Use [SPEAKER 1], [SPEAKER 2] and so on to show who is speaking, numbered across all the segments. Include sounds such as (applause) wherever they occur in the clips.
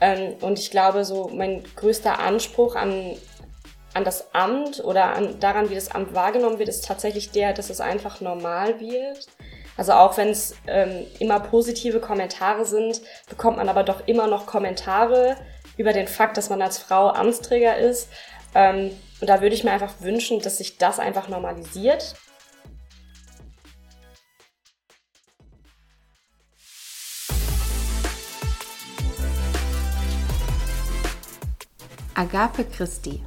[SPEAKER 1] Ähm, und ich glaube, so mein größter Anspruch an, an das Amt oder an, daran, wie das Amt wahrgenommen wird, ist tatsächlich der, dass es einfach normal wird. Also auch wenn es ähm, immer positive Kommentare sind, bekommt man aber doch immer noch Kommentare über den Fakt, dass man als Frau Amtsträger ist. Ähm, und da würde ich mir einfach wünschen, dass sich das einfach normalisiert.
[SPEAKER 2] Agape Christi.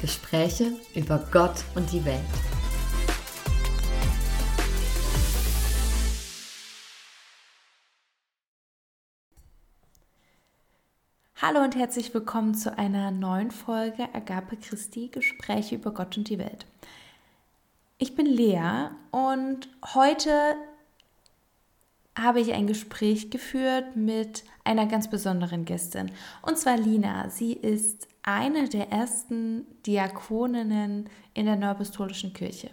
[SPEAKER 2] Gespräche über Gott und die Welt. Hallo und herzlich willkommen zu einer neuen Folge Agape Christi Gespräche über Gott und die Welt. Ich bin Lea und heute habe ich ein Gespräch geführt mit einer ganz besonderen Gästin und zwar Lina. Sie ist eine der ersten Diakoninnen in der Neuapostolischen Kirche.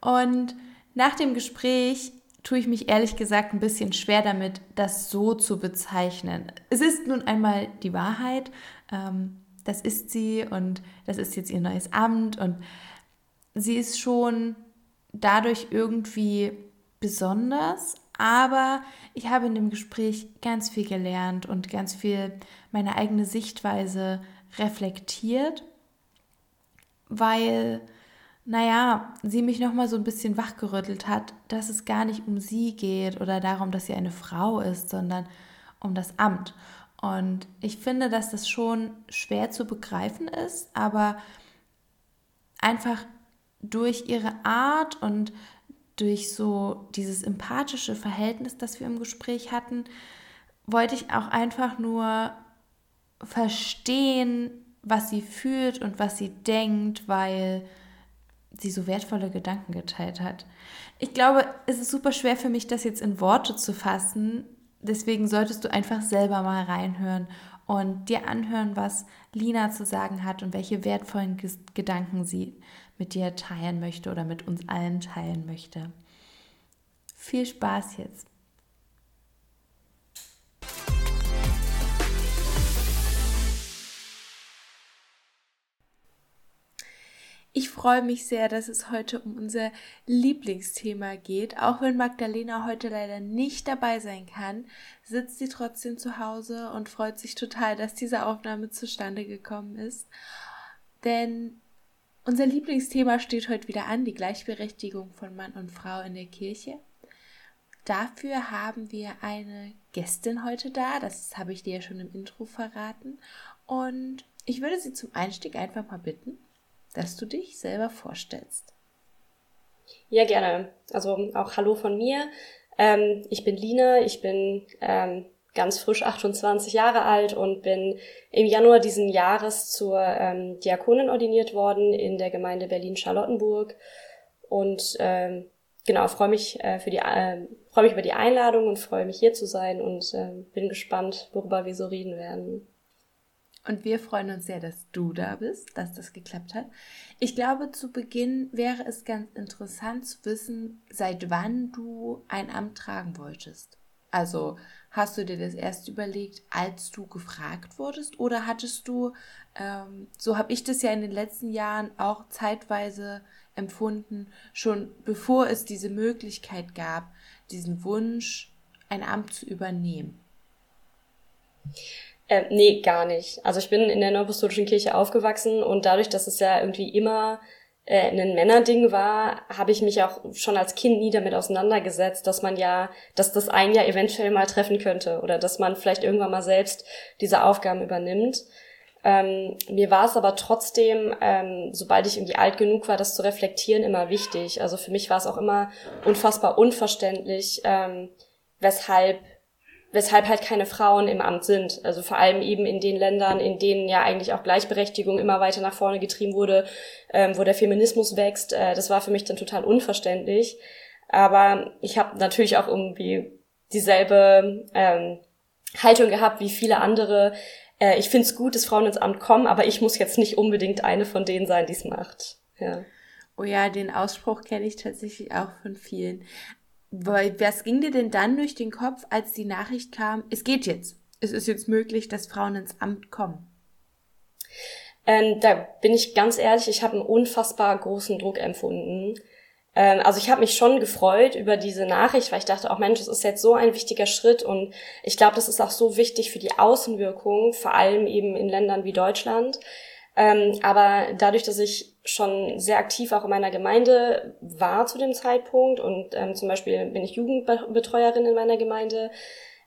[SPEAKER 2] Und nach dem Gespräch tue ich mich ehrlich gesagt ein bisschen schwer damit, das so zu bezeichnen. Es ist nun einmal die Wahrheit, ähm, das ist sie und das ist jetzt ihr neues Amt und sie ist schon dadurch irgendwie besonders, aber ich habe in dem Gespräch ganz viel gelernt und ganz viel meine eigene Sichtweise reflektiert, weil, naja, sie mich nochmal so ein bisschen wachgerüttelt hat, dass es gar nicht um sie geht oder darum, dass sie eine Frau ist, sondern um das Amt. Und ich finde, dass das schon schwer zu begreifen ist, aber einfach durch ihre Art und durch so dieses empathische Verhältnis, das wir im Gespräch hatten, wollte ich auch einfach nur verstehen, was sie fühlt und was sie denkt, weil sie so wertvolle Gedanken geteilt hat. Ich glaube, es ist super schwer für mich, das jetzt in Worte zu fassen. Deswegen solltest du einfach selber mal reinhören und dir anhören, was Lina zu sagen hat und welche wertvollen Gedanken sie mit dir teilen möchte oder mit uns allen teilen möchte. Viel Spaß jetzt. Ich freue mich sehr, dass es heute um unser Lieblingsthema geht. Auch wenn Magdalena heute leider nicht dabei sein kann, sitzt sie trotzdem zu Hause und freut sich total, dass diese Aufnahme zustande gekommen ist. Denn unser Lieblingsthema steht heute wieder an, die Gleichberechtigung von Mann und Frau in der Kirche. Dafür haben wir eine Gästin heute da, das habe ich dir ja schon im Intro verraten. Und ich würde sie zum Einstieg einfach mal bitten, dass du dich selber vorstellst.
[SPEAKER 1] Ja, gerne. Also auch Hallo von mir. Ähm, ich bin Lina, ich bin ähm, ganz frisch 28 Jahre alt und bin im Januar diesen Jahres zur ähm, Diakonin ordiniert worden in der Gemeinde Berlin-Charlottenburg und ähm, genau freue mich äh, äh, freue mich über die Einladung und freue mich hier zu sein und äh, bin gespannt, worüber wir so reden werden.
[SPEAKER 2] Und wir freuen uns sehr, dass du da bist, dass das geklappt hat. Ich glaube, zu Beginn wäre es ganz interessant zu wissen, seit wann du ein Amt tragen wolltest. Also hast du dir das erst überlegt, als du gefragt wurdest, oder hattest du, ähm, so habe ich das ja in den letzten Jahren auch zeitweise empfunden, schon bevor es diese Möglichkeit gab, diesen Wunsch, ein Amt zu übernehmen?
[SPEAKER 1] Äh, nee, gar nicht. Also ich bin in der Neuapostolischen Kirche aufgewachsen und dadurch, dass es ja irgendwie immer äh, ein Männerding war, habe ich mich auch schon als Kind nie damit auseinandergesetzt, dass man ja, dass das ein ja eventuell mal treffen könnte oder dass man vielleicht irgendwann mal selbst diese Aufgaben übernimmt. Ähm, mir war es aber trotzdem, ähm, sobald ich irgendwie alt genug war, das zu reflektieren, immer wichtig. Also für mich war es auch immer unfassbar unverständlich, ähm, weshalb weshalb halt keine Frauen im Amt sind. Also vor allem eben in den Ländern, in denen ja eigentlich auch Gleichberechtigung immer weiter nach vorne getrieben wurde, ähm, wo der Feminismus wächst. Äh, das war für mich dann total unverständlich. Aber ich habe natürlich auch irgendwie dieselbe ähm, Haltung gehabt wie viele andere. Äh, ich finde es gut, dass Frauen ins Amt kommen, aber ich muss jetzt nicht unbedingt eine von denen sein, die es macht. Ja.
[SPEAKER 2] Oh ja, den Ausspruch kenne ich tatsächlich auch von vielen. Was ging dir denn dann durch den Kopf, als die Nachricht kam, es geht jetzt? es ist jetzt möglich, dass Frauen ins Amt kommen?
[SPEAKER 1] Ähm, da bin ich ganz ehrlich, ich habe einen unfassbar großen Druck empfunden. Ähm, also ich habe mich schon gefreut über diese Nachricht, weil ich dachte, auch Mensch, das ist jetzt so ein wichtiger Schritt und ich glaube, das ist auch so wichtig für die Außenwirkung, vor allem eben in Ländern wie Deutschland. Ähm, aber dadurch, dass ich schon sehr aktiv auch in meiner Gemeinde war zu dem Zeitpunkt und ähm, zum Beispiel bin ich Jugendbetreuerin in meiner Gemeinde,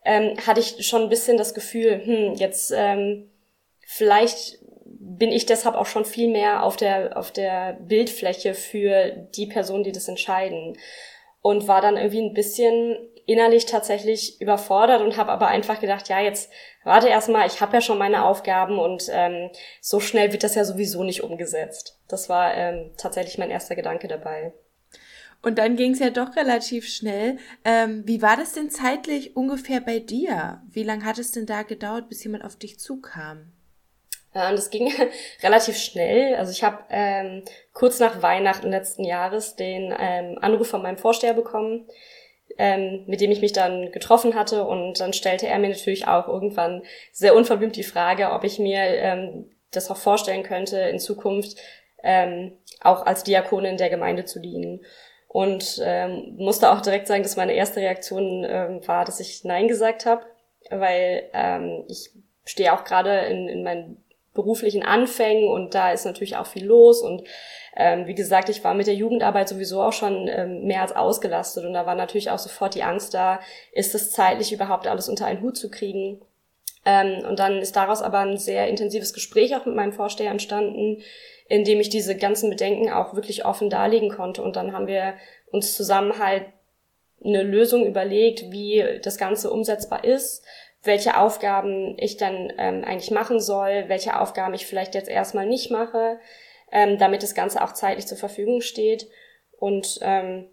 [SPEAKER 1] ähm, hatte ich schon ein bisschen das Gefühl, hm, jetzt ähm, vielleicht bin ich deshalb auch schon viel mehr auf der, auf der Bildfläche für die Personen, die das entscheiden. Und war dann irgendwie ein bisschen innerlich tatsächlich überfordert und habe aber einfach gedacht, ja, jetzt warte erstmal, ich habe ja schon meine Aufgaben und ähm, so schnell wird das ja sowieso nicht umgesetzt. Das war ähm, tatsächlich mein erster Gedanke dabei.
[SPEAKER 2] Und dann ging es ja doch relativ schnell. Ähm, wie war das denn zeitlich ungefähr bei dir? Wie lange hat es denn da gedauert, bis jemand auf dich zukam?
[SPEAKER 1] Und das ging (laughs) relativ schnell. Also ich habe ähm, kurz nach Weihnachten letzten Jahres den ähm, Anruf von meinem Vorsteher bekommen, ähm, mit dem ich mich dann getroffen hatte. Und dann stellte er mir natürlich auch irgendwann sehr unverblümt die Frage, ob ich mir ähm, das auch vorstellen könnte, in Zukunft ähm, auch als Diakonin der Gemeinde zu dienen. Und ähm, musste auch direkt sagen, dass meine erste Reaktion ähm, war, dass ich Nein gesagt habe, weil ähm, ich stehe auch gerade in, in meinen beruflichen Anfängen und da ist natürlich auch viel los und ähm, wie gesagt, ich war mit der Jugendarbeit sowieso auch schon ähm, mehr als ausgelastet und da war natürlich auch sofort die Angst da, ist es zeitlich überhaupt alles unter einen Hut zu kriegen. Ähm, und dann ist daraus aber ein sehr intensives Gespräch auch mit meinem Vorsteher entstanden, in dem ich diese ganzen Bedenken auch wirklich offen darlegen konnte. Und dann haben wir uns zusammen halt eine Lösung überlegt, wie das Ganze umsetzbar ist welche Aufgaben ich dann ähm, eigentlich machen soll, welche Aufgaben ich vielleicht jetzt erstmal nicht mache, ähm, damit das Ganze auch zeitlich zur Verfügung steht. Und ähm,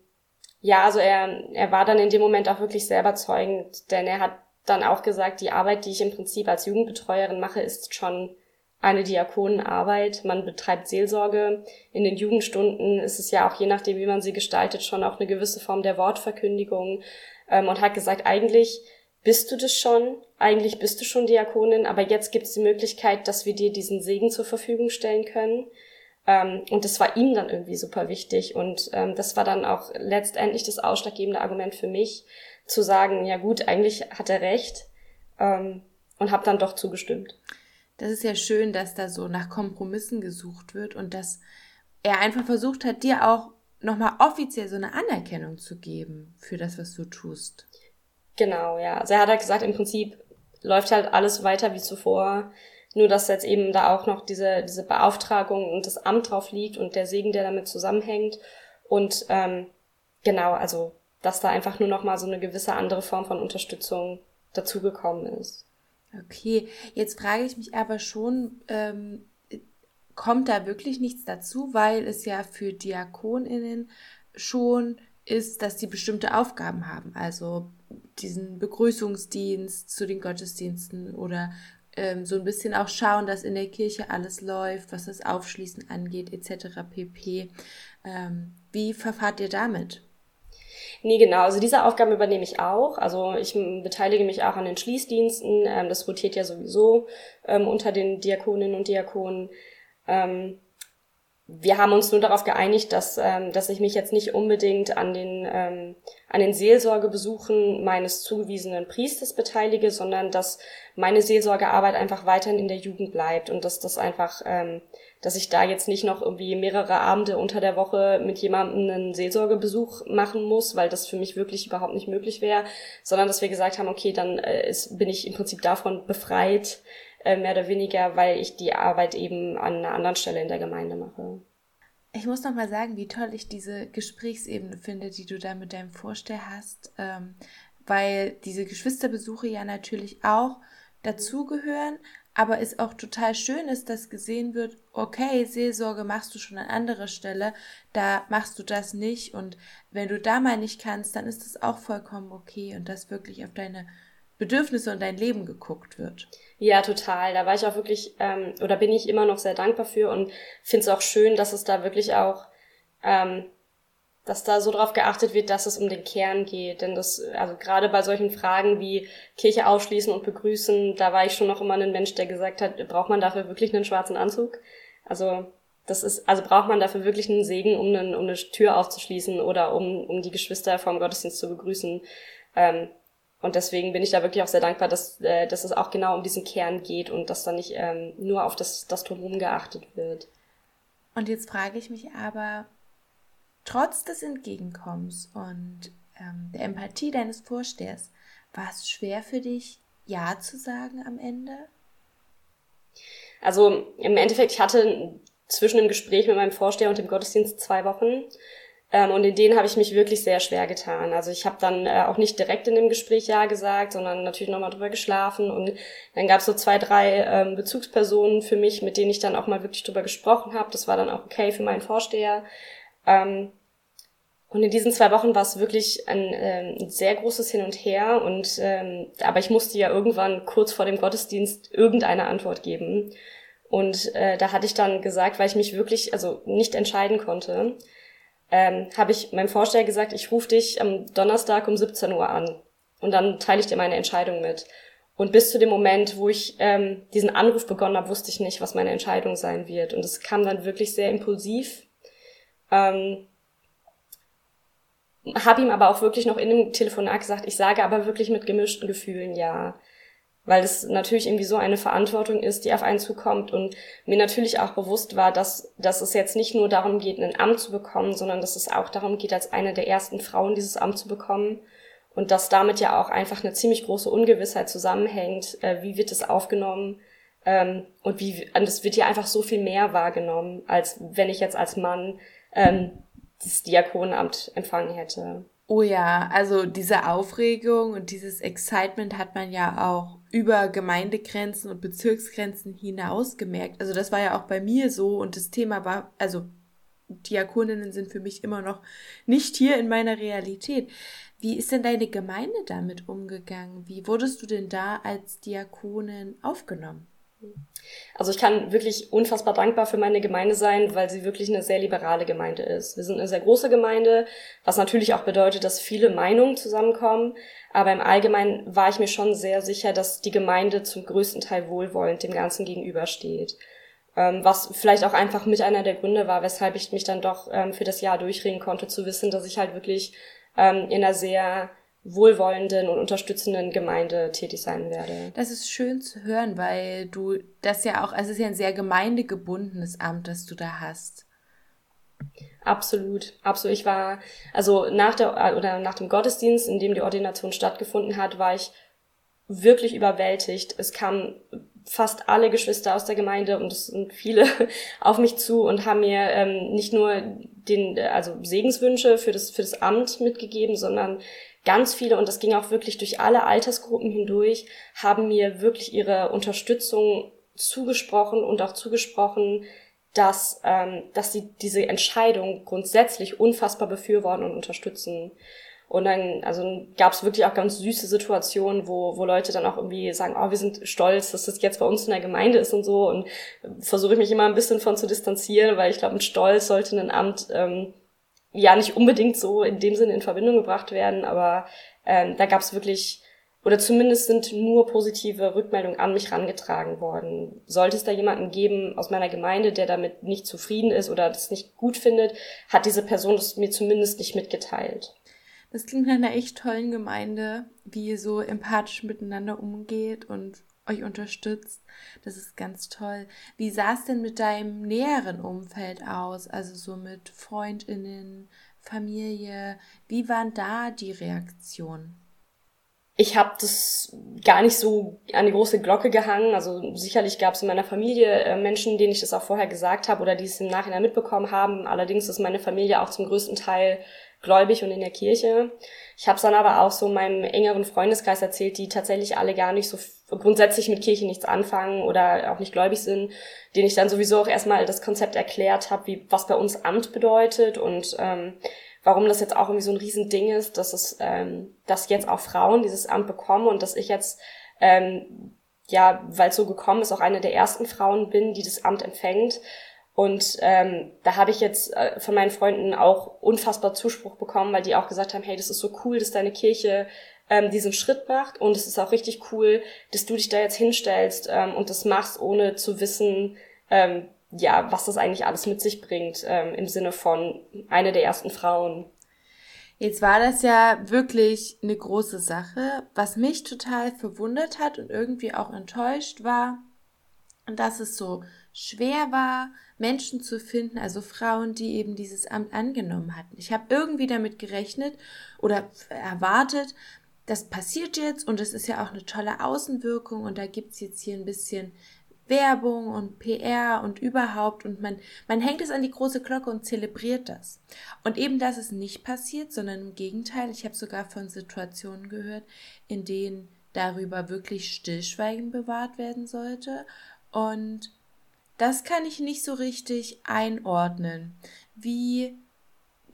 [SPEAKER 1] ja, also er, er war dann in dem Moment auch wirklich sehr überzeugend, denn er hat dann auch gesagt, die Arbeit, die ich im Prinzip als Jugendbetreuerin mache, ist schon eine Diakonenarbeit. Man betreibt Seelsorge. In den Jugendstunden ist es ja auch je nachdem, wie man sie gestaltet, schon auch eine gewisse Form der Wortverkündigung. Ähm, und hat gesagt, eigentlich bist du das schon, eigentlich bist du schon Diakonin, aber jetzt gibt es die Möglichkeit, dass wir dir diesen Segen zur Verfügung stellen können. Ähm, und das war ihm dann irgendwie super wichtig. Und ähm, das war dann auch letztendlich das ausschlaggebende Argument für mich, zu sagen, ja gut, eigentlich hat er recht ähm, und habe dann doch zugestimmt.
[SPEAKER 2] Das ist ja schön, dass da so nach Kompromissen gesucht wird und dass er einfach versucht hat, dir auch nochmal offiziell so eine Anerkennung zu geben für das, was du tust.
[SPEAKER 1] Genau, ja. Also er hat halt gesagt, im Prinzip läuft halt alles weiter wie zuvor. Nur, dass jetzt eben da auch noch diese, diese Beauftragung und das Amt drauf liegt und der Segen, der damit zusammenhängt. Und ähm, genau, also dass da einfach nur noch mal so eine gewisse andere Form von Unterstützung dazugekommen ist.
[SPEAKER 2] Okay, jetzt frage ich mich aber schon, ähm, kommt da wirklich nichts dazu, weil es ja für DiakonInnen schon ist, dass sie bestimmte Aufgaben haben. Also diesen Begrüßungsdienst zu den Gottesdiensten oder ähm, so ein bisschen auch schauen, dass in der Kirche alles läuft, was das Aufschließen angeht, etc. pp. Ähm, wie verfahrt ihr damit?
[SPEAKER 1] Nee, genau. Also diese Aufgaben übernehme ich auch. Also ich beteilige mich auch an den Schließdiensten. Ähm, das rotiert ja sowieso ähm, unter den Diakoninnen und Diakonen. Ähm, wir haben uns nur darauf geeinigt, dass, ähm, dass ich mich jetzt nicht unbedingt an den, ähm, an den Seelsorgebesuchen meines zugewiesenen Priesters beteilige, sondern dass meine Seelsorgearbeit einfach weiterhin in der Jugend bleibt und dass das einfach, ähm, dass ich da jetzt nicht noch irgendwie mehrere Abende unter der Woche mit jemandem einen Seelsorgebesuch machen muss, weil das für mich wirklich überhaupt nicht möglich wäre, sondern dass wir gesagt haben, okay, dann äh, ist, bin ich im Prinzip davon befreit, äh, mehr oder weniger, weil ich die Arbeit eben an einer anderen Stelle in der Gemeinde mache.
[SPEAKER 2] Ich muss noch mal sagen, wie toll ich diese Gesprächsebene finde, die du da mit deinem Vorsteher hast, ähm, weil diese Geschwisterbesuche ja natürlich auch dazugehören, aber es auch total schön ist, dass gesehen wird, okay, Seelsorge machst du schon an anderer Stelle, da machst du das nicht und wenn du da mal nicht kannst, dann ist das auch vollkommen okay und dass wirklich auf deine Bedürfnisse und dein Leben geguckt wird.
[SPEAKER 1] Ja, total. Da war ich auch wirklich, ähm, oder bin ich immer noch sehr dankbar für und finde es auch schön, dass es da wirklich auch, ähm, dass da so drauf geachtet wird, dass es um den Kern geht. Denn das, also gerade bei solchen Fragen wie Kirche aufschließen und begrüßen, da war ich schon noch immer ein Mensch, der gesagt hat, braucht man dafür wirklich einen schwarzen Anzug? Also das ist, also braucht man dafür wirklich einen Segen, um, einen, um eine Tür aufzuschließen oder um, um die Geschwister vom Gottesdienst zu begrüßen. Ähm, und deswegen bin ich da wirklich auch sehr dankbar, dass, äh, dass es auch genau um diesen Kern geht und dass da nicht ähm, nur auf das, das Drumherum geachtet wird.
[SPEAKER 2] Und jetzt frage ich mich aber, trotz des Entgegenkommens und ähm, der Empathie deines Vorstehers, war es schwer für dich, Ja zu sagen am Ende?
[SPEAKER 1] Also im Endeffekt, ich hatte zwischen dem Gespräch mit meinem Vorsteher und dem Gottesdienst zwei Wochen. Ähm, und in denen habe ich mich wirklich sehr schwer getan. Also ich habe dann äh, auch nicht direkt in dem Gespräch Ja gesagt, sondern natürlich nochmal drüber geschlafen. Und dann gab es so zwei, drei ähm, Bezugspersonen für mich, mit denen ich dann auch mal wirklich drüber gesprochen habe. Das war dann auch okay für meinen Vorsteher. Ähm, und in diesen zwei Wochen war es wirklich ein, ähm, ein sehr großes Hin und Her. Und ähm, aber ich musste ja irgendwann kurz vor dem Gottesdienst irgendeine Antwort geben. Und äh, da hatte ich dann gesagt, weil ich mich wirklich also nicht entscheiden konnte, ähm, habe ich meinem Vorsteher gesagt, ich rufe dich am Donnerstag um 17 Uhr an und dann teile ich dir meine Entscheidung mit. Und bis zu dem Moment, wo ich ähm, diesen Anruf begonnen habe, wusste ich nicht, was meine Entscheidung sein wird. Und es kam dann wirklich sehr impulsiv. Ähm, habe ihm aber auch wirklich noch in dem Telefonat gesagt, ich sage aber wirklich mit gemischten Gefühlen ja weil es natürlich irgendwie so eine Verantwortung ist, die auf einen zukommt und mir natürlich auch bewusst war, dass, dass es jetzt nicht nur darum geht, ein Amt zu bekommen, sondern dass es auch darum geht, als eine der ersten Frauen dieses Amt zu bekommen und dass damit ja auch einfach eine ziemlich große Ungewissheit zusammenhängt, äh, wie wird es aufgenommen ähm, und wie, und es wird ja einfach so viel mehr wahrgenommen, als wenn ich jetzt als Mann ähm, das Diakonenamt empfangen hätte.
[SPEAKER 2] Oh ja, also diese Aufregung und dieses Excitement hat man ja auch über Gemeindegrenzen und Bezirksgrenzen hinaus gemerkt. Also das war ja auch bei mir so und das Thema war, also Diakoninnen sind für mich immer noch nicht hier in meiner Realität. Wie ist denn deine Gemeinde damit umgegangen? Wie wurdest du denn da als Diakonin aufgenommen?
[SPEAKER 1] Also ich kann wirklich unfassbar dankbar für meine Gemeinde sein, weil sie wirklich eine sehr liberale Gemeinde ist. Wir sind eine sehr große Gemeinde, was natürlich auch bedeutet, dass viele Meinungen zusammenkommen. Aber im Allgemeinen war ich mir schon sehr sicher, dass die Gemeinde zum größten Teil wohlwollend dem Ganzen gegenübersteht. Ähm, was vielleicht auch einfach mit einer der Gründe war, weshalb ich mich dann doch ähm, für das Jahr durchringen konnte, zu wissen, dass ich halt wirklich ähm, in einer sehr wohlwollenden und unterstützenden Gemeinde tätig sein werde.
[SPEAKER 2] Das ist schön zu hören, weil du das ja auch, also es ist ja ein sehr gemeindegebundenes Amt, das du da hast.
[SPEAKER 1] Absolut, absolut. Ich war, also nach der, oder nach dem Gottesdienst, in dem die Ordination stattgefunden hat, war ich wirklich überwältigt. Es kamen fast alle Geschwister aus der Gemeinde und es sind viele (laughs) auf mich zu und haben mir ähm, nicht nur den, also Segenswünsche für das, für das Amt mitgegeben, sondern ganz viele, und das ging auch wirklich durch alle Altersgruppen hindurch, haben mir wirklich ihre Unterstützung zugesprochen und auch zugesprochen, dass, ähm, dass sie diese Entscheidung grundsätzlich unfassbar befürworten und unterstützen. Und dann, also gab es wirklich auch ganz süße Situationen, wo, wo Leute dann auch irgendwie sagen, oh, wir sind stolz, dass das jetzt bei uns in der Gemeinde ist und so. Und versuche ich mich immer ein bisschen von zu distanzieren, weil ich glaube, mit Stolz sollte ein Amt ähm, ja nicht unbedingt so in dem Sinne in Verbindung gebracht werden, aber ähm, da gab es wirklich, oder zumindest sind nur positive Rückmeldungen an mich rangetragen worden. Sollte es da jemanden geben aus meiner Gemeinde, der damit nicht zufrieden ist oder das nicht gut findet, hat diese Person das mir zumindest nicht mitgeteilt.
[SPEAKER 2] Das klingt nach einer echt tollen Gemeinde, wie ihr so empathisch miteinander umgeht und euch unterstützt. Das ist ganz toll. Wie sah es denn mit deinem näheren Umfeld aus? Also so mit Freundinnen, Familie. Wie waren da die Reaktionen?
[SPEAKER 1] Ich habe das gar nicht so an die große Glocke gehangen. Also sicherlich gab es in meiner Familie äh, Menschen, denen ich das auch vorher gesagt habe oder die es im Nachhinein mitbekommen haben. Allerdings ist meine Familie auch zum größten Teil gläubig und in der Kirche. Ich habe es dann aber auch so meinem engeren Freundeskreis erzählt, die tatsächlich alle gar nicht so grundsätzlich mit Kirche nichts anfangen oder auch nicht gläubig sind, denen ich dann sowieso auch erstmal das Konzept erklärt habe, wie was bei uns Amt bedeutet und ähm, warum das jetzt auch irgendwie so ein Riesending ist, dass es, ähm, dass jetzt auch Frauen dieses Amt bekommen und dass ich jetzt ähm, ja, weil es so gekommen ist, auch eine der ersten Frauen bin, die das Amt empfängt. Und ähm, da habe ich jetzt äh, von meinen Freunden auch unfassbar Zuspruch bekommen, weil die auch gesagt haben, hey, das ist so cool, dass deine Kirche ähm, diesen Schritt macht. Und es ist auch richtig cool, dass du dich da jetzt hinstellst ähm, und das machst, ohne zu wissen, ähm, ja, was das eigentlich alles mit sich bringt, ähm, im Sinne von eine der ersten Frauen.
[SPEAKER 2] Jetzt war das ja wirklich eine große Sache. Was mich total verwundert hat und irgendwie auch enttäuscht war, dass es so schwer war, Menschen zu finden, also Frauen, die eben dieses Amt angenommen hatten. Ich habe irgendwie damit gerechnet oder erwartet, das passiert jetzt und es ist ja auch eine tolle Außenwirkung und da gibt's jetzt hier ein bisschen Werbung und PR und überhaupt und man, man hängt es an die große Glocke und zelebriert das. Und eben das ist nicht passiert, sondern im Gegenteil, ich habe sogar von Situationen gehört, in denen darüber wirklich Stillschweigen bewahrt werden sollte und das kann ich nicht so richtig einordnen. Wie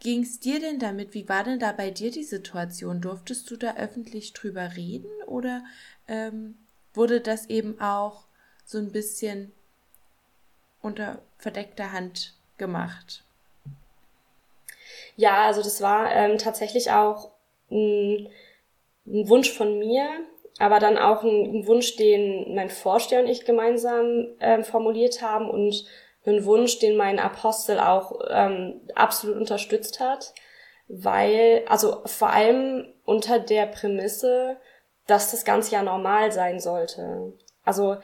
[SPEAKER 2] ging es dir denn damit? Wie war denn da bei dir die Situation? Durftest du da öffentlich drüber reden oder ähm, wurde das eben auch so ein bisschen unter verdeckter Hand gemacht?
[SPEAKER 1] Ja, also das war ähm, tatsächlich auch ein, ein Wunsch von mir, aber dann auch ein, ein Wunsch, den mein Vorsteher und ich gemeinsam ähm, formuliert haben und ein Wunsch, den mein Apostel auch ähm, absolut unterstützt hat, weil, also vor allem unter der Prämisse, dass das Ganze ja normal sein sollte. Also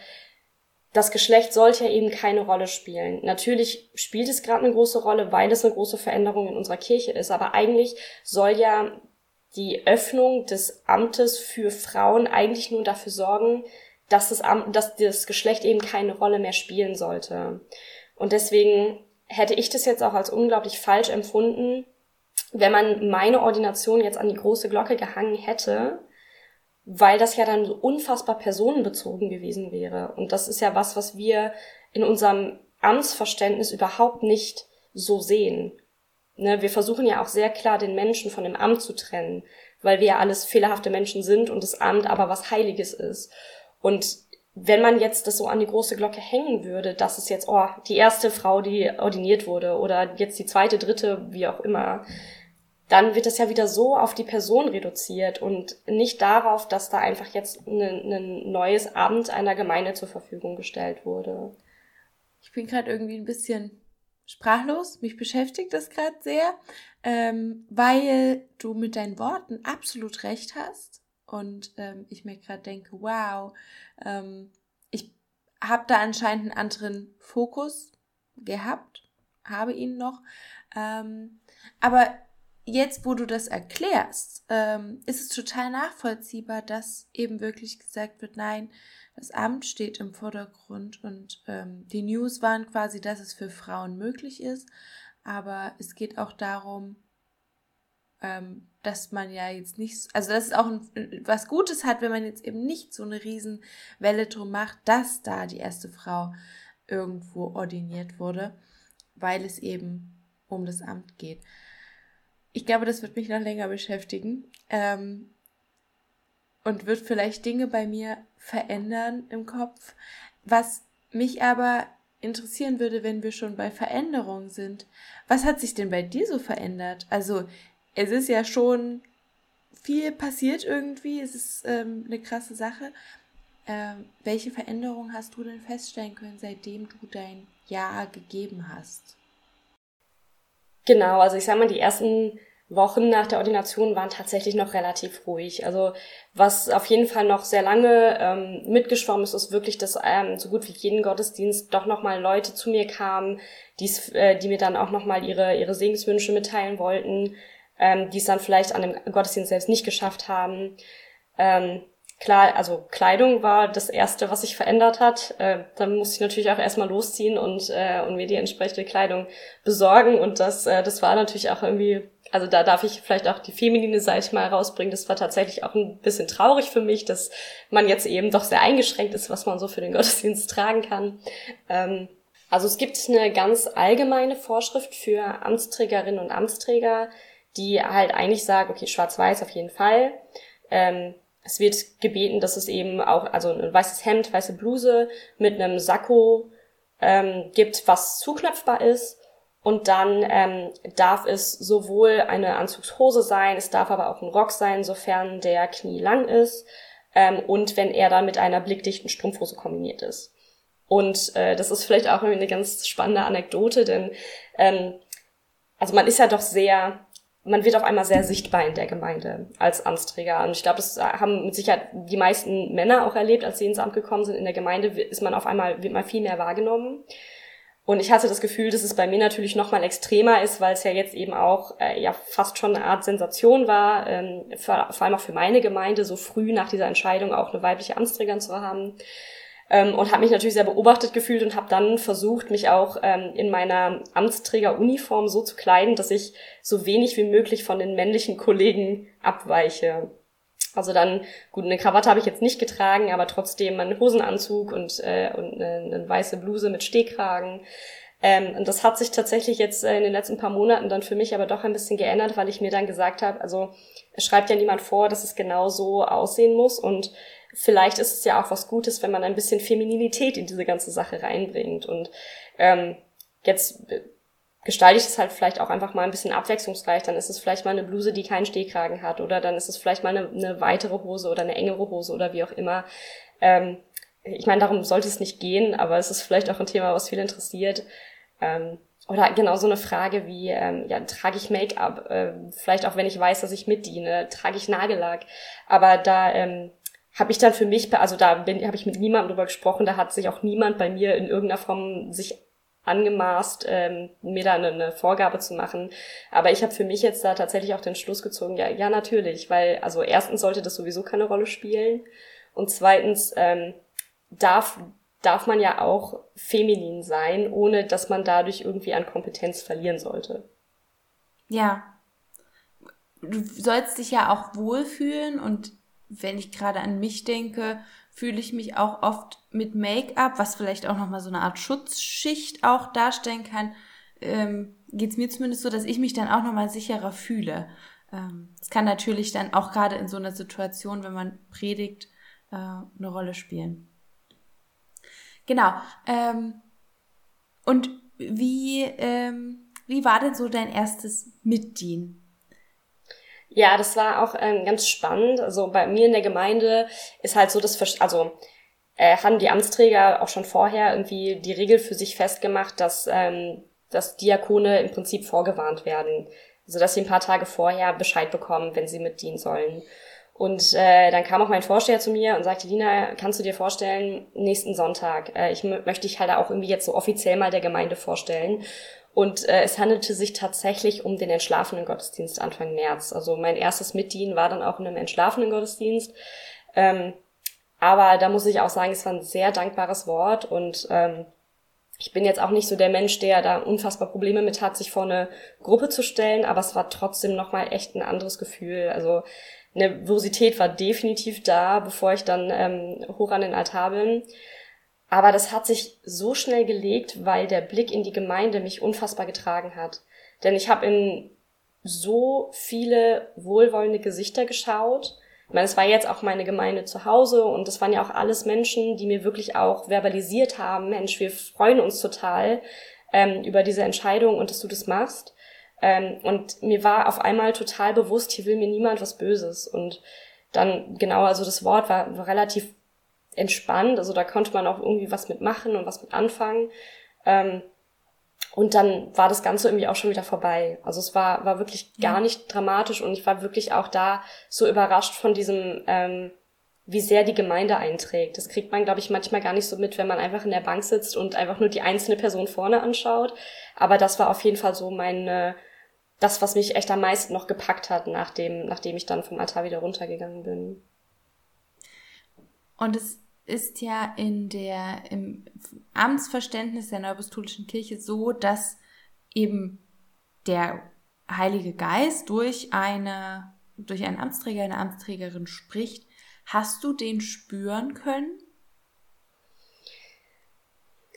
[SPEAKER 1] das Geschlecht sollte ja eben keine Rolle spielen. Natürlich spielt es gerade eine große Rolle, weil es eine große Veränderung in unserer Kirche ist, aber eigentlich soll ja die Öffnung des Amtes für Frauen eigentlich nur dafür sorgen, dass das, Amt, dass das Geschlecht eben keine Rolle mehr spielen sollte. Und deswegen hätte ich das jetzt auch als unglaublich falsch empfunden, wenn man meine Ordination jetzt an die große Glocke gehangen hätte, weil das ja dann so unfassbar personenbezogen gewesen wäre. Und das ist ja was, was wir in unserem Amtsverständnis überhaupt nicht so sehen. Ne, wir versuchen ja auch sehr klar, den Menschen von dem Amt zu trennen, weil wir ja alles fehlerhafte Menschen sind und das Amt aber was Heiliges ist. Und wenn man jetzt das so an die große Glocke hängen würde, dass es jetzt, oh, die erste Frau, die ordiniert wurde oder jetzt die zweite, dritte, wie auch immer, dann wird es ja wieder so auf die Person reduziert und nicht darauf, dass da einfach jetzt ein ne neues Amt einer Gemeinde zur Verfügung gestellt wurde.
[SPEAKER 2] Ich bin gerade irgendwie ein bisschen sprachlos. Mich beschäftigt das gerade sehr, ähm, weil du mit deinen Worten absolut recht hast. Und ähm, ich mir gerade denke, wow, ähm, ich habe da anscheinend einen anderen Fokus gehabt, habe ihn noch. Ähm, aber jetzt, wo du das erklärst, ähm, ist es total nachvollziehbar, dass eben wirklich gesagt wird, nein, das Amt steht im Vordergrund und ähm, die News waren quasi, dass es für Frauen möglich ist, aber es geht auch darum, ähm, dass man ja jetzt nicht, also dass es auch ein, was Gutes hat, wenn man jetzt eben nicht so eine Riesenwelle drum macht, dass da die erste Frau irgendwo ordiniert wurde, weil es eben um das Amt geht. Ich glaube, das wird mich noch länger beschäftigen ähm, und wird vielleicht Dinge bei mir verändern im Kopf. Was mich aber interessieren würde, wenn wir schon bei Veränderungen sind. Was hat sich denn bei dir so verändert? Also es ist ja schon viel passiert irgendwie. Es ist ähm, eine krasse Sache. Ähm, welche Veränderungen hast du denn feststellen können, seitdem du dein Ja gegeben hast?
[SPEAKER 1] Genau, also ich sag mal, die ersten Wochen nach der Ordination waren tatsächlich noch relativ ruhig. Also was auf jeden Fall noch sehr lange ähm, mitgeschwommen ist, ist wirklich, dass ähm, so gut wie jeden Gottesdienst doch nochmal Leute zu mir kamen, die's, äh, die mir dann auch nochmal ihre, ihre Segenswünsche mitteilen wollten, ähm, die es dann vielleicht an dem Gottesdienst selbst nicht geschafft haben. Ähm, klar, also Kleidung war das Erste, was sich verändert hat. Äh, dann musste ich natürlich auch erstmal losziehen und, äh, und mir die entsprechende Kleidung besorgen. Und das, äh, das war natürlich auch irgendwie also da darf ich vielleicht auch die feminine Seite mal rausbringen. Das war tatsächlich auch ein bisschen traurig für mich, dass man jetzt eben doch sehr eingeschränkt ist, was man so für den Gottesdienst tragen kann. Ähm, also es gibt eine ganz allgemeine Vorschrift für Amtsträgerinnen und Amtsträger, die halt eigentlich sagt, okay, schwarz-weiß auf jeden Fall. Ähm, es wird gebeten, dass es eben auch, also ein weißes Hemd, weiße Bluse mit einem Sakko ähm, gibt, was zuknöpfbar ist. Und dann ähm, darf es sowohl eine Anzugshose sein, es darf aber auch ein Rock sein, sofern der Knie lang ist. Ähm, und wenn er dann mit einer blickdichten Strumpfhose kombiniert ist. Und äh, das ist vielleicht auch eine ganz spannende Anekdote, denn ähm, also man ist ja doch sehr, man wird auf einmal sehr sichtbar in der Gemeinde als Amtsträger. Und ich glaube, das haben mit Sicherheit die meisten Männer auch erlebt, als sie ins Amt gekommen sind. In der Gemeinde ist man auf einmal, wird man viel mehr wahrgenommen. Und ich hatte das Gefühl, dass es bei mir natürlich noch mal extremer ist, weil es ja jetzt eben auch äh, ja fast schon eine Art Sensation war, ähm, vor, vor allem auch für meine Gemeinde, so früh nach dieser Entscheidung auch eine weibliche Amtsträgerin zu haben ähm, und habe mich natürlich sehr beobachtet gefühlt und habe dann versucht, mich auch ähm, in meiner Amtsträgeruniform so zu kleiden, dass ich so wenig wie möglich von den männlichen Kollegen abweiche. Also dann, gut, eine Krawatte habe ich jetzt nicht getragen, aber trotzdem einen Hosenanzug und, äh, und eine, eine weiße Bluse mit Stehkragen. Ähm, und das hat sich tatsächlich jetzt äh, in den letzten paar Monaten dann für mich aber doch ein bisschen geändert, weil ich mir dann gesagt habe, also es schreibt ja niemand vor, dass es genau so aussehen muss und vielleicht ist es ja auch was Gutes, wenn man ein bisschen Femininität in diese ganze Sache reinbringt. Und ähm, jetzt gestalte ich es halt vielleicht auch einfach mal ein bisschen abwechslungsreich. Dann ist es vielleicht mal eine Bluse, die keinen Stehkragen hat. Oder dann ist es vielleicht mal eine, eine weitere Hose oder eine engere Hose oder wie auch immer. Ähm, ich meine, darum sollte es nicht gehen, aber es ist vielleicht auch ein Thema, was viel interessiert. Ähm, oder genau so eine Frage wie, ähm, ja, trage ich Make-up? Äh, vielleicht auch, wenn ich weiß, dass ich mitdiene, trage ich Nagellack? Aber da ähm, habe ich dann für mich, also da bin, habe ich mit niemandem drüber gesprochen, da hat sich auch niemand bei mir in irgendeiner Form sich angemaßt, ähm, mir da eine, eine Vorgabe zu machen. Aber ich habe für mich jetzt da tatsächlich auch den Schluss gezogen, ja, ja, natürlich, weil, also erstens sollte das sowieso keine Rolle spielen und zweitens ähm, darf, darf man ja auch feminin sein, ohne dass man dadurch irgendwie an Kompetenz verlieren sollte.
[SPEAKER 2] Ja. Du sollst dich ja auch wohlfühlen und wenn ich gerade an mich denke, fühle ich mich auch oft mit Make-up, was vielleicht auch nochmal so eine Art Schutzschicht auch darstellen kann, ähm, geht es mir zumindest so, dass ich mich dann auch nochmal sicherer fühle. Ähm, es ähm, kann natürlich dann auch gerade in so einer Situation, wenn man predigt, äh, eine Rolle spielen. Genau. Ähm, und wie, ähm, wie war denn so dein erstes Mitdienen?
[SPEAKER 1] Ja, das war auch ähm, ganz spannend. Also bei mir in der Gemeinde ist halt so das, also äh, haben die Amtsträger auch schon vorher irgendwie die Regel für sich festgemacht, dass, ähm, dass Diakone im Prinzip vorgewarnt werden. Also dass sie ein paar Tage vorher Bescheid bekommen, wenn sie mitdienen sollen. Und äh, dann kam auch mein Vorsteher zu mir und sagte, Lina, kannst du dir vorstellen, nächsten Sonntag, äh, ich möchte dich halt auch irgendwie jetzt so offiziell mal der Gemeinde vorstellen. Und äh, es handelte sich tatsächlich um den entschlafenen Gottesdienst Anfang März. Also mein erstes Mitdienen war dann auch in einem entschlafenen Gottesdienst. Ähm, aber da muss ich auch sagen, es war ein sehr dankbares Wort und ähm, ich bin jetzt auch nicht so der Mensch, der da unfassbar Probleme mit hat, sich vor eine Gruppe zu stellen, aber es war trotzdem nochmal echt ein anderes Gefühl. Also Nervosität war definitiv da, bevor ich dann ähm, hoch an den Altar bin. Aber das hat sich so schnell gelegt, weil der Blick in die Gemeinde mich unfassbar getragen hat. Denn ich habe in so viele wohlwollende Gesichter geschaut. Ich meine, es war jetzt auch meine Gemeinde zu Hause und es waren ja auch alles Menschen, die mir wirklich auch verbalisiert haben, Mensch, wir freuen uns total ähm, über diese Entscheidung und dass du das machst. Ähm, und mir war auf einmal total bewusst, hier will mir niemand was Böses. Und dann, genau, also das Wort war, war relativ entspannt. Also da konnte man auch irgendwie was mitmachen und was mit anfangen. Ähm, und dann war das Ganze irgendwie auch schon wieder vorbei. Also es war, war wirklich ja. gar nicht dramatisch und ich war wirklich auch da so überrascht von diesem, ähm, wie sehr die Gemeinde einträgt. Das kriegt man, glaube ich, manchmal gar nicht so mit, wenn man einfach in der Bank sitzt und einfach nur die einzelne Person vorne anschaut. Aber das war auf jeden Fall so meine, das, was mich echt am meisten noch gepackt hat, nachdem, nachdem ich dann vom Altar wieder runtergegangen bin.
[SPEAKER 2] Und es ist ja in der, im Amtsverständnis der Neuapostolischen Kirche so, dass eben der Heilige Geist durch eine, durch einen Amtsträger, eine Amtsträgerin spricht. Hast du den spüren können?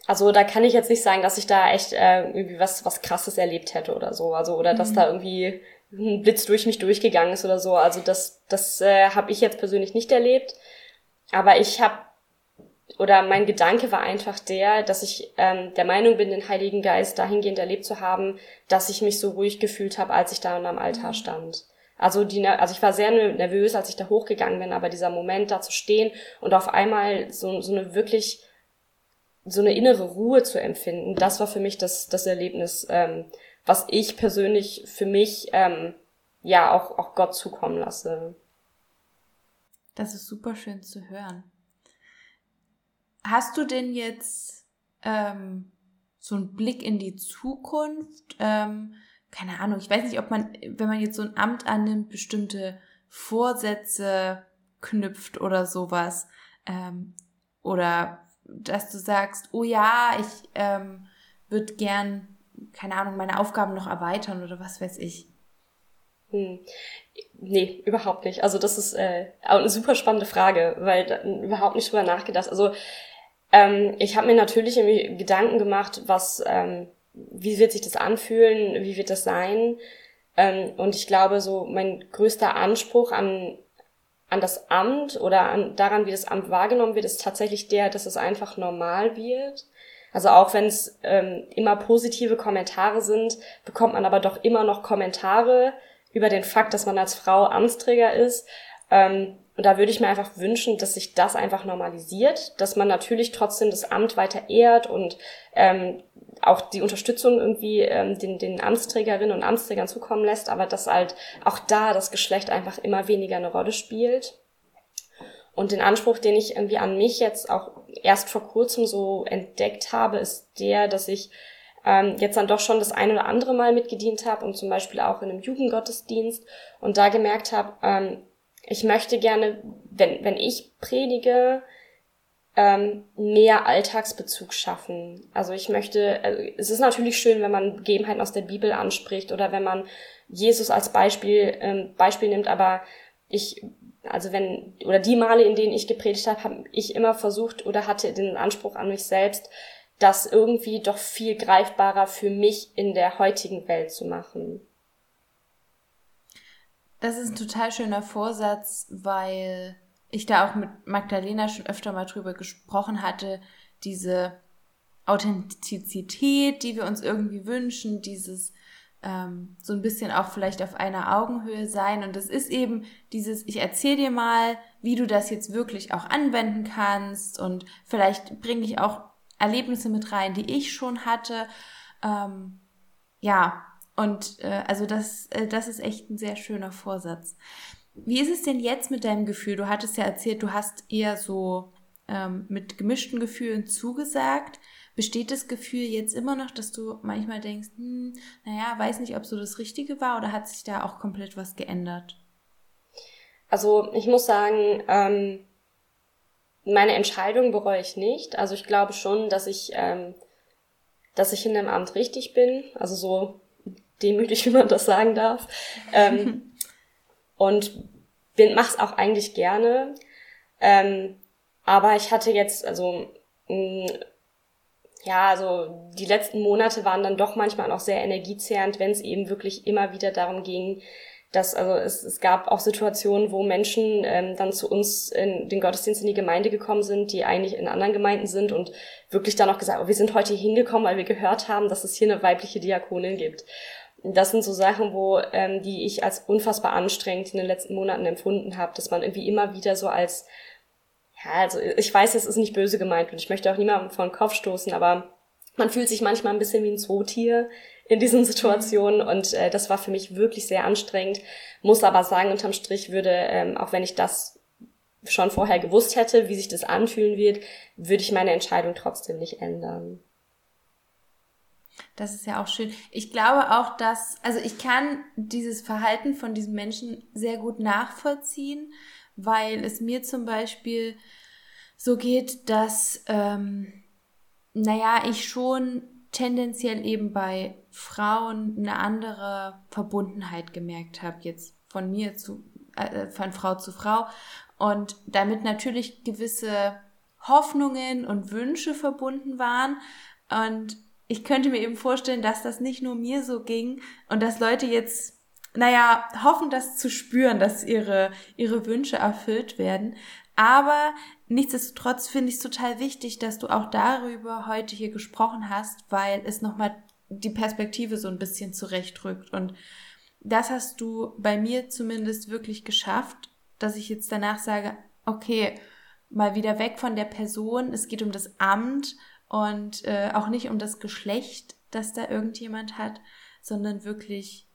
[SPEAKER 1] Also da kann ich jetzt nicht sagen, dass ich da echt äh, irgendwie was, was krasses erlebt hätte oder so. Also, oder mhm. dass da irgendwie ein Blitz durch mich durchgegangen ist oder so. Also das, das äh, habe ich jetzt persönlich nicht erlebt. Aber ich habe oder mein Gedanke war einfach der, dass ich ähm, der Meinung bin, den Heiligen Geist dahingehend erlebt zu haben, dass ich mich so ruhig gefühlt habe, als ich da am Altar mhm. stand. Also die, also ich war sehr nervös, als ich da hochgegangen bin, aber dieser Moment da zu stehen und auf einmal so, so eine wirklich so eine innere Ruhe zu empfinden, das war für mich das, das Erlebnis, ähm, was ich persönlich für mich ähm, ja auch, auch Gott zukommen lasse.
[SPEAKER 2] Das ist super schön zu hören. Hast du denn jetzt ähm, so einen Blick in die Zukunft? Ähm, keine Ahnung, ich weiß nicht, ob man, wenn man jetzt so ein Amt annimmt, bestimmte Vorsätze knüpft oder sowas. Ähm, oder dass du sagst, oh ja, ich ähm, würde gern, keine Ahnung, meine Aufgaben noch erweitern oder was weiß ich.
[SPEAKER 1] Hm. Nee, überhaupt nicht. Also das ist äh, eine super spannende Frage, weil da überhaupt nicht drüber nachgedacht. Also ähm, ich habe mir natürlich irgendwie Gedanken gemacht, was, ähm, wie wird sich das anfühlen, wie wird das sein? Ähm, und ich glaube, so mein größter Anspruch an an das Amt oder an, daran, wie das Amt wahrgenommen wird, ist tatsächlich der, dass es einfach normal wird. Also auch wenn es ähm, immer positive Kommentare sind, bekommt man aber doch immer noch Kommentare über den Fakt, dass man als Frau Amtsträger ist. Ähm, und da würde ich mir einfach wünschen, dass sich das einfach normalisiert, dass man natürlich trotzdem das Amt weiter ehrt und ähm, auch die Unterstützung irgendwie ähm, den, den Amtsträgerinnen und Amtsträgern zukommen lässt, aber dass halt auch da das Geschlecht einfach immer weniger eine Rolle spielt. Und den Anspruch, den ich irgendwie an mich jetzt auch erst vor kurzem so entdeckt habe, ist der, dass ich ähm, jetzt dann doch schon das ein oder andere Mal mitgedient habe und zum Beispiel auch in einem Jugendgottesdienst und da gemerkt habe, ähm, ich möchte gerne, wenn, wenn ich predige, ähm, mehr Alltagsbezug schaffen. Also ich möchte, also es ist natürlich schön, wenn man Begebenheiten aus der Bibel anspricht oder wenn man Jesus als Beispiel ähm, Beispiel nimmt, aber ich also wenn oder die Male, in denen ich gepredigt habe, habe ich immer versucht oder hatte den Anspruch an mich selbst, das irgendwie doch viel greifbarer für mich in der heutigen Welt zu machen.
[SPEAKER 2] Das ist ein total schöner Vorsatz, weil ich da auch mit Magdalena schon öfter mal drüber gesprochen hatte, diese Authentizität, die wir uns irgendwie wünschen, dieses ähm, so ein bisschen auch vielleicht auf einer Augenhöhe sein. Und es ist eben dieses, ich erzähle dir mal, wie du das jetzt wirklich auch anwenden kannst und vielleicht bringe ich auch Erlebnisse mit rein, die ich schon hatte. Ähm, ja, und äh, also das, äh, das ist echt ein sehr schöner Vorsatz. Wie ist es denn jetzt mit deinem Gefühl? Du hattest ja erzählt, du hast eher so ähm, mit gemischten Gefühlen zugesagt. Besteht das Gefühl jetzt immer noch, dass du manchmal denkst, hm, naja, weiß nicht, ob so das Richtige war oder hat sich da auch komplett was geändert?
[SPEAKER 1] Also ich muss sagen, ähm, meine Entscheidung bereue ich nicht. Also ich glaube schon, dass ich, ähm, dass ich in dem Amt richtig bin. Also so demütig, (laughs) wie man das sagen darf. Ähm, (laughs) und bin, mach's auch eigentlich gerne. Ähm, aber ich hatte jetzt, also mh, mm, ja, also die letzten Monate waren dann doch manchmal auch sehr energiezehrend, wenn es eben wirklich immer wieder darum ging, dass also es, es gab auch Situationen, wo Menschen ähm, dann zu uns in den Gottesdienst in die Gemeinde gekommen sind, die eigentlich in anderen Gemeinden sind und wirklich dann auch gesagt, oh, wir sind heute hingekommen, weil wir gehört haben, dass es hier eine weibliche Diakonin gibt. Das sind so Sachen, wo ähm, die ich als unfassbar anstrengend in den letzten Monaten empfunden habe, dass man irgendwie immer wieder so als ja, also ich weiß, es ist nicht böse gemeint und ich möchte auch niemandem vor den Kopf stoßen, aber man fühlt sich manchmal ein bisschen wie ein Zootier in diesen Situationen und äh, das war für mich wirklich sehr anstrengend. Muss aber sagen, unterm Strich würde, ähm, auch wenn ich das schon vorher gewusst hätte, wie sich das anfühlen wird, würde ich meine Entscheidung trotzdem nicht ändern.
[SPEAKER 2] Das ist ja auch schön. Ich glaube auch, dass, also ich kann dieses Verhalten von diesen Menschen sehr gut nachvollziehen, weil es mir zum Beispiel so geht, dass, ähm, naja, ich schon tendenziell eben bei Frauen eine andere Verbundenheit gemerkt habe, jetzt von mir zu, äh, von Frau zu Frau. Und damit natürlich gewisse Hoffnungen und Wünsche verbunden waren. Und ich könnte mir eben vorstellen, dass das nicht nur mir so ging und dass Leute jetzt, naja, hoffen, das zu spüren, dass ihre, ihre Wünsche erfüllt werden. Aber nichtsdestotrotz finde ich es total wichtig, dass du auch darüber heute hier gesprochen hast, weil es nochmal die Perspektive so ein bisschen zurechtrückt. Und das hast du bei mir zumindest wirklich geschafft, dass ich jetzt danach sage, okay, mal wieder weg von der Person, es geht um das Amt und äh, auch nicht um das Geschlecht, das da irgendjemand hat, sondern wirklich,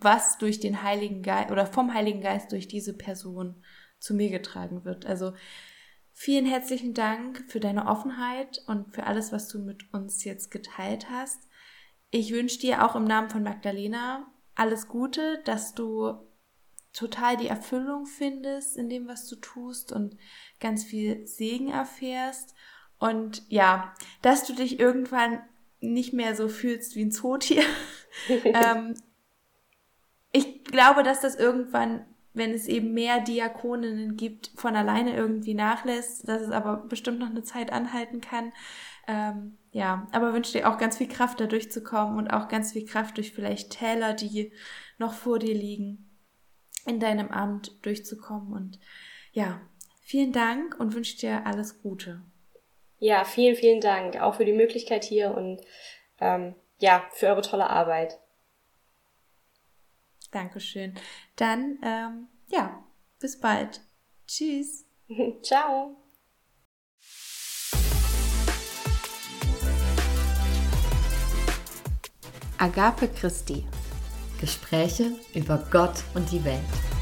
[SPEAKER 2] was durch den Heiligen Geist oder vom Heiligen Geist durch diese Person zu mir getragen wird. Also vielen herzlichen Dank für deine Offenheit und für alles, was du mit uns jetzt geteilt hast. Ich wünsche dir auch im Namen von Magdalena alles Gute, dass du total die Erfüllung findest in dem, was du tust und ganz viel Segen erfährst. Und ja, dass du dich irgendwann nicht mehr so fühlst wie ein Zootier. (laughs) ähm, ich glaube, dass das irgendwann, wenn es eben mehr Diakoninnen gibt, von alleine irgendwie nachlässt, dass es aber bestimmt noch eine Zeit anhalten kann. Ähm, ja, aber wünsche dir auch ganz viel Kraft, da durchzukommen und auch ganz viel Kraft durch vielleicht Täler, die noch vor dir liegen, in deinem Amt durchzukommen. Und ja, vielen Dank und wünsche dir alles Gute.
[SPEAKER 1] Ja, vielen, vielen Dank auch für die Möglichkeit hier und ähm, ja, für eure tolle Arbeit.
[SPEAKER 2] Dankeschön. Dann, ähm, ja, bis bald. Tschüss. (laughs)
[SPEAKER 1] Ciao.
[SPEAKER 3] Agape Christi. Gespräche über Gott und die Welt.